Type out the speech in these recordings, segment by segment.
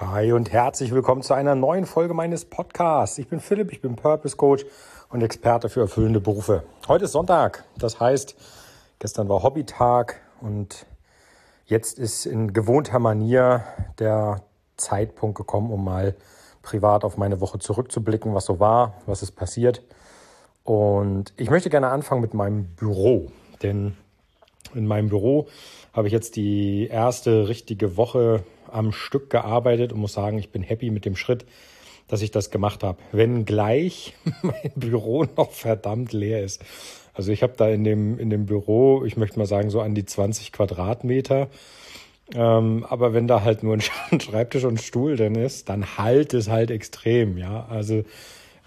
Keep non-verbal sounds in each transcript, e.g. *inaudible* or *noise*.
Hi und herzlich willkommen zu einer neuen Folge meines Podcasts. Ich bin Philipp, ich bin Purpose Coach und Experte für erfüllende Berufe. Heute ist Sonntag, das heißt, gestern war Hobbytag und jetzt ist in gewohnter Manier der Zeitpunkt gekommen, um mal privat auf meine Woche zurückzublicken, was so war, was ist passiert. Und ich möchte gerne anfangen mit meinem Büro, denn in meinem Büro habe ich jetzt die erste richtige Woche am Stück gearbeitet und muss sagen, ich bin happy mit dem Schritt, dass ich das gemacht habe. Wenn gleich *laughs* mein Büro noch verdammt leer ist. Also ich habe da in dem, in dem Büro, ich möchte mal sagen, so an die 20 Quadratmeter. Ähm, aber wenn da halt nur ein *laughs* Schreibtisch und Stuhl drin ist, dann halt es halt extrem, ja. Also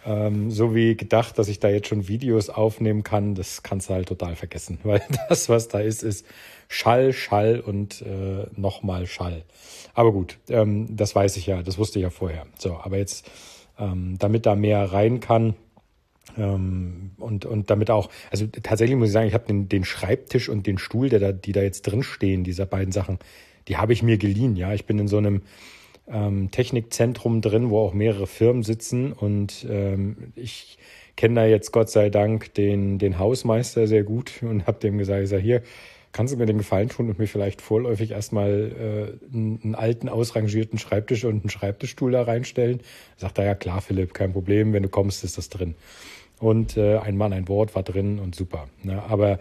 ähm, so wie gedacht, dass ich da jetzt schon Videos aufnehmen kann, das kannst du halt total vergessen, *laughs* weil das, was da ist, ist Schall, Schall und äh, nochmal Schall. Aber gut, ähm, das weiß ich ja, das wusste ich ja vorher. So, aber jetzt, ähm, damit da mehr rein kann, ähm, und, und damit auch, also tatsächlich muss ich sagen, ich habe den, den Schreibtisch und den Stuhl, der da, die da jetzt drin stehen, dieser beiden Sachen, die habe ich mir geliehen. Ja, ich bin in so einem ähm, Technikzentrum drin, wo auch mehrere Firmen sitzen und ähm, ich kenne da jetzt Gott sei Dank den, den Hausmeister sehr gut und habe dem gesagt, ich sage, hier, kannst du mir den Gefallen tun und mir vielleicht vorläufig erstmal äh, einen, alten, ausrangierten Schreibtisch und einen Schreibtischstuhl da reinstellen? Sagt er, ja klar, Philipp, kein Problem, wenn du kommst, ist das drin. Und äh, ein Mann, ein Wort war drin und super. Ne? Aber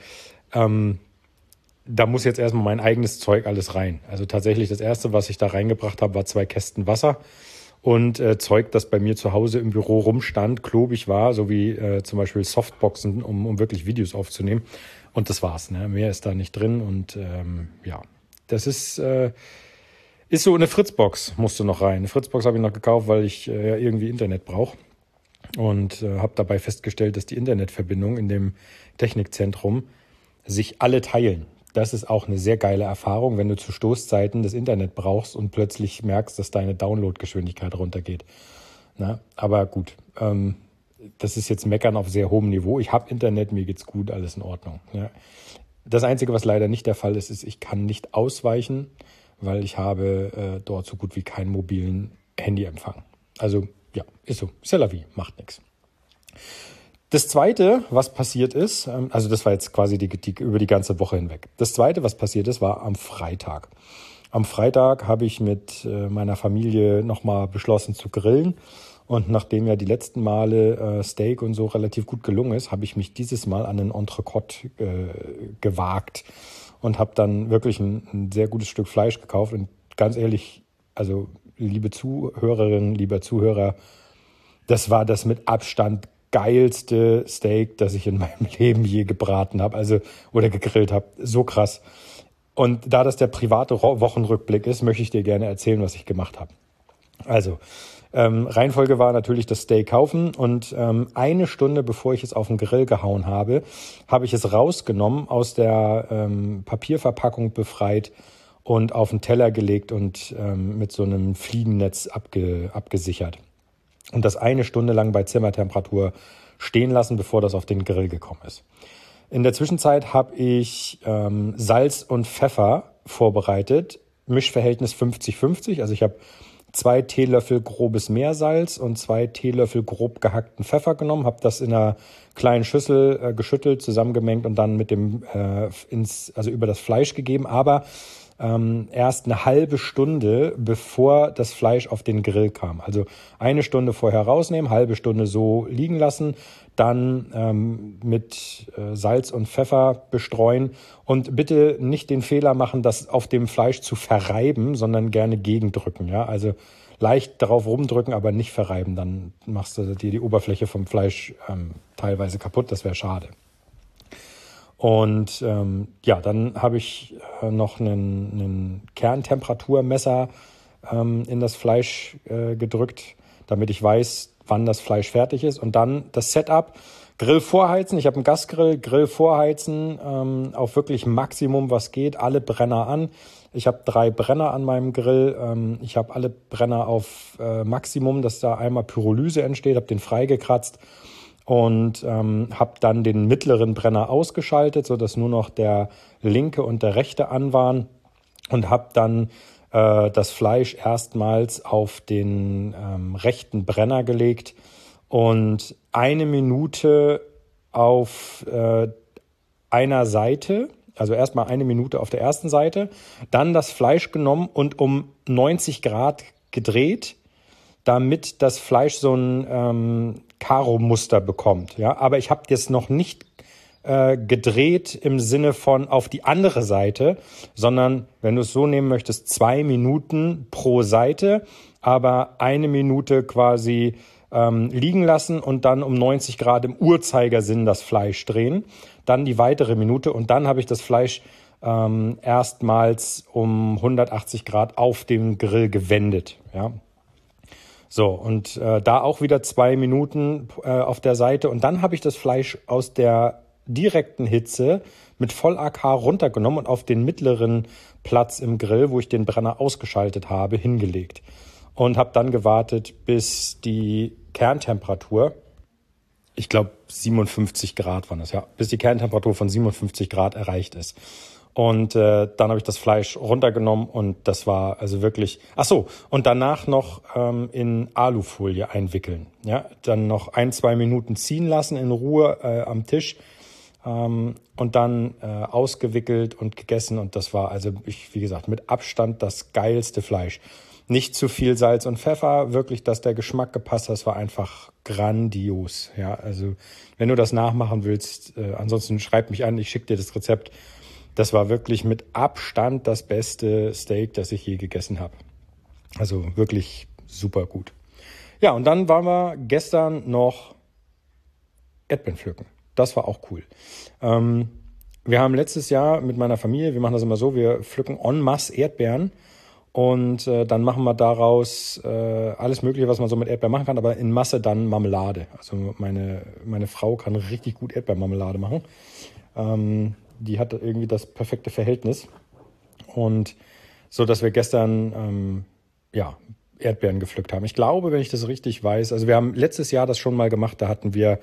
ähm, da muss jetzt erstmal mein eigenes Zeug alles rein. Also tatsächlich das erste, was ich da reingebracht habe, war zwei Kästen Wasser und äh, Zeug, das bei mir zu Hause im Büro rumstand, klobig war, so wie äh, zum Beispiel Softboxen, um, um wirklich Videos aufzunehmen. Und das war's. Ne? Mehr ist da nicht drin. Und ähm, ja, das ist, äh, ist so eine Fritzbox, musste noch rein. Eine Fritzbox habe ich noch gekauft, weil ich äh, irgendwie Internet brauche. Und äh, habe dabei festgestellt, dass die Internetverbindung in dem Technikzentrum sich alle teilen. Das ist auch eine sehr geile Erfahrung, wenn du zu Stoßzeiten das Internet brauchst und plötzlich merkst, dass deine Downloadgeschwindigkeit runtergeht. Na, aber gut, ähm, das ist jetzt Meckern auf sehr hohem Niveau. Ich habe Internet, mir geht's gut, alles in Ordnung. Ja. Das Einzige, was leider nicht der Fall ist, ist, ich kann nicht ausweichen, weil ich habe äh, dort so gut wie keinen mobilen Handyempfang. Also ja, ist so. C'est la vie, macht nichts. Das zweite, was passiert ist, ähm, also das war jetzt quasi die, die, über die ganze Woche hinweg. Das zweite, was passiert ist, war am Freitag. Am Freitag habe ich mit äh, meiner Familie nochmal beschlossen zu grillen und nachdem ja die letzten Male äh, Steak und so relativ gut gelungen ist, habe ich mich dieses Mal an den Entrecote äh, gewagt und habe dann wirklich ein, ein, sehr gutes Stück Fleisch gekauft. Und ganz ehrlich, also liebe Zuhörerinnen, lieber Zuhörer, das war das mit Abstand geilste Steak, das ich in meinem *laughs* Leben je gebraten habe, also oder gegrillt habe. So krass. Und da das der private Wochenrückblick ist, möchte ich dir gerne erzählen, was ich gemacht habe. Also, ähm, Reihenfolge war natürlich das Steak kaufen und ähm, eine Stunde bevor ich es auf den Grill gehauen habe, habe ich es rausgenommen, aus der ähm, Papierverpackung befreit und auf den Teller gelegt und ähm, mit so einem Fliegennetz abge abgesichert. Und das eine Stunde lang bei Zimmertemperatur stehen lassen, bevor das auf den Grill gekommen ist. In der Zwischenzeit habe ich ähm, Salz und Pfeffer vorbereitet, Mischverhältnis 50-50. Also ich habe zwei Teelöffel grobes Meersalz und zwei Teelöffel grob gehackten Pfeffer genommen, habe das in einer kleinen Schüssel äh, geschüttelt, zusammengemengt und dann mit dem äh, ins also über das Fleisch gegeben, aber ähm, erst eine halbe Stunde bevor das Fleisch auf den Grill kam. Also eine Stunde vorher rausnehmen, halbe Stunde so liegen lassen, dann ähm, mit äh, Salz und Pfeffer bestreuen und bitte nicht den Fehler machen, das auf dem Fleisch zu verreiben, sondern gerne gegendrücken. Ja, also leicht darauf rumdrücken, aber nicht verreiben. Dann machst du dir die Oberfläche vom Fleisch ähm, teilweise kaputt. Das wäre schade. Und ähm, ja, dann habe ich äh, noch einen, Kerntemperaturmesser ähm, in das Fleisch äh, gedrückt, damit ich weiß, wann das Fleisch fertig ist. Und dann das Setup. Grill vorheizen. Ich habe einen Gasgrill. Grill vorheizen ähm, auf wirklich Maximum, was geht. Alle Brenner an. Ich habe drei Brenner an meinem Grill. Ähm, ich habe alle Brenner auf äh, Maximum, dass da einmal Pyrolyse entsteht. Habe den freigekratzt und ähm, habe dann den mittleren Brenner ausgeschaltet, sodass nur noch der linke und der rechte an waren und habe dann äh, das Fleisch erstmals auf den ähm, rechten Brenner gelegt und eine Minute auf äh, einer Seite, also erstmal eine Minute auf der ersten Seite, dann das Fleisch genommen und um 90 Grad gedreht, damit das Fleisch so ein ähm, Karo-Muster bekommt. Ja, aber ich habe jetzt noch nicht äh, gedreht im Sinne von auf die andere Seite, sondern wenn du es so nehmen möchtest, zwei Minuten pro Seite, aber eine Minute quasi ähm, liegen lassen und dann um 90 Grad im Uhrzeigersinn das Fleisch drehen. Dann die weitere Minute und dann habe ich das Fleisch ähm, erstmals um 180 Grad auf dem Grill gewendet. Ja. So, und äh, da auch wieder zwei Minuten äh, auf der Seite. Und dann habe ich das Fleisch aus der direkten Hitze mit Voll AK runtergenommen und auf den mittleren Platz im Grill, wo ich den Brenner ausgeschaltet habe, hingelegt. Und habe dann gewartet, bis die Kerntemperatur, ich glaube 57 Grad waren das, ja, bis die Kerntemperatur von 57 Grad erreicht ist. Und äh, dann habe ich das Fleisch runtergenommen und das war also wirklich. Ach so, und danach noch ähm, in Alufolie einwickeln. Ja, dann noch ein, zwei Minuten ziehen lassen in Ruhe äh, am Tisch ähm, und dann äh, ausgewickelt und gegessen. Und das war also, ich, wie gesagt, mit Abstand das geilste Fleisch. Nicht zu viel Salz und Pfeffer, wirklich, dass der Geschmack gepasst hat. Das war einfach grandios. Ja, also wenn du das nachmachen willst, äh, ansonsten schreib mich an, ich schicke dir das Rezept. Das war wirklich mit Abstand das beste Steak, das ich je gegessen habe. Also wirklich super gut. Ja, und dann waren wir gestern noch Erdbeeren pflücken. Das war auch cool. Ähm, wir haben letztes Jahr mit meiner Familie, wir machen das immer so, wir pflücken en masse Erdbeeren und äh, dann machen wir daraus äh, alles Mögliche, was man so mit Erdbeeren machen kann, aber in Masse dann Marmelade. Also meine, meine Frau kann richtig gut Erdbeermarmelade machen. Ähm, die hat irgendwie das perfekte Verhältnis. Und so, dass wir gestern ähm, ja, Erdbeeren gepflückt haben. Ich glaube, wenn ich das richtig weiß, also wir haben letztes Jahr das schon mal gemacht, da hatten wir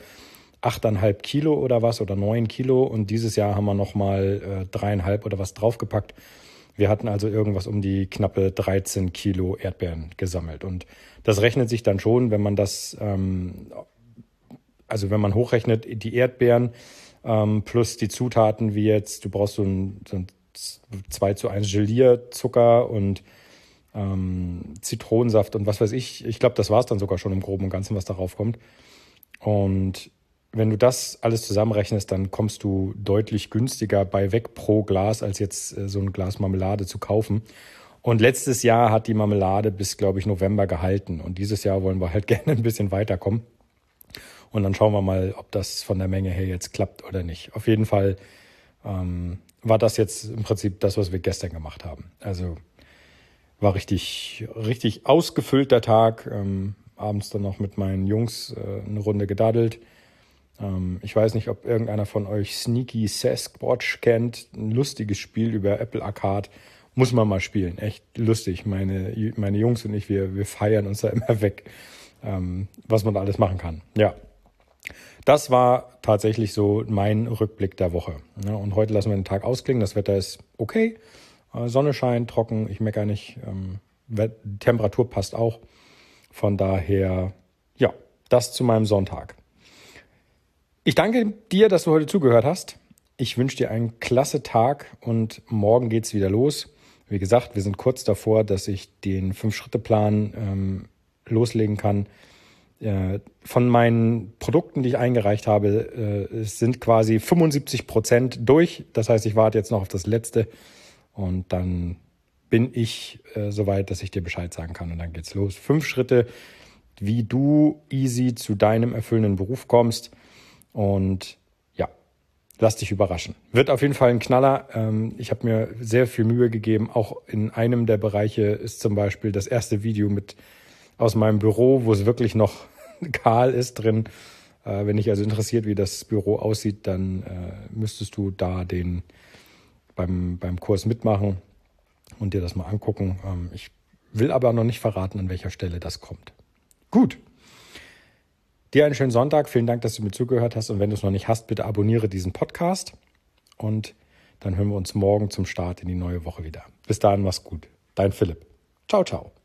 8,5 Kilo oder was oder 9 Kilo und dieses Jahr haben wir nochmal äh, dreieinhalb oder was draufgepackt. Wir hatten also irgendwas um die knappe 13 Kilo Erdbeeren gesammelt und das rechnet sich dann schon, wenn man das, ähm, also wenn man hochrechnet, die Erdbeeren ähm, plus die Zutaten wie jetzt, du brauchst so ein, so ein 2 zu 1 Gelierzucker und ähm, Zitronensaft und was weiß ich. Ich glaube, das war es dann sogar schon im Groben und Ganzen, was darauf kommt. Und wenn du das alles zusammenrechnest, dann kommst du deutlich günstiger bei weg pro Glas, als jetzt äh, so ein Glas Marmelade zu kaufen. Und letztes Jahr hat die Marmelade bis, glaube ich, November gehalten. Und dieses Jahr wollen wir halt *laughs* gerne ein bisschen weiterkommen. Und dann schauen wir mal, ob das von der Menge her jetzt klappt oder nicht. Auf jeden Fall ähm, war das jetzt im Prinzip das, was wir gestern gemacht haben. Also war richtig, richtig ausgefüllter Tag. Ähm, abends dann noch mit meinen Jungs äh, eine Runde gedaddelt ähm, ich weiß nicht, ob irgendeiner von euch Sneaky Sasquatch kennt. Ein lustiges Spiel über Apple Arcade. Muss man mal spielen. Echt lustig. Meine, meine Jungs und ich, wir, wir feiern uns da immer weg, ähm, was man da alles machen kann. Ja. Das war tatsächlich so mein Rückblick der Woche. Ja, und heute lassen wir den Tag ausklingen. Das Wetter ist okay. Äh, Sonne scheint, trocken. Ich meckere nicht. Ähm, Temperatur passt auch. Von daher, ja, das zu meinem Sonntag. Ich danke dir, dass du heute zugehört hast. Ich wünsche dir einen klasse Tag und morgen geht's wieder los. Wie gesagt, wir sind kurz davor, dass ich den Fünf-Schritte-Plan ähm, loslegen kann. Äh, von meinen Produkten, die ich eingereicht habe, äh, sind quasi 75 Prozent durch. Das heißt, ich warte jetzt noch auf das letzte und dann bin ich äh, soweit, dass ich dir Bescheid sagen kann und dann geht's los. Fünf Schritte, wie du easy zu deinem erfüllenden Beruf kommst. Und ja, lass dich überraschen. Wird auf jeden Fall ein Knaller. Ähm, ich habe mir sehr viel Mühe gegeben. Auch in einem der Bereiche ist zum Beispiel das erste Video mit aus meinem Büro, wo es wirklich noch kahl ist drin. Äh, wenn dich also interessiert, wie das Büro aussieht, dann äh, müsstest du da den beim, beim Kurs mitmachen und dir das mal angucken. Ähm, ich will aber noch nicht verraten, an welcher Stelle das kommt. Gut. Dir einen schönen Sonntag. Vielen Dank, dass du mir zugehört hast. Und wenn du es noch nicht hast, bitte abonniere diesen Podcast. Und dann hören wir uns morgen zum Start in die neue Woche wieder. Bis dahin, mach's gut. Dein Philipp. Ciao, ciao.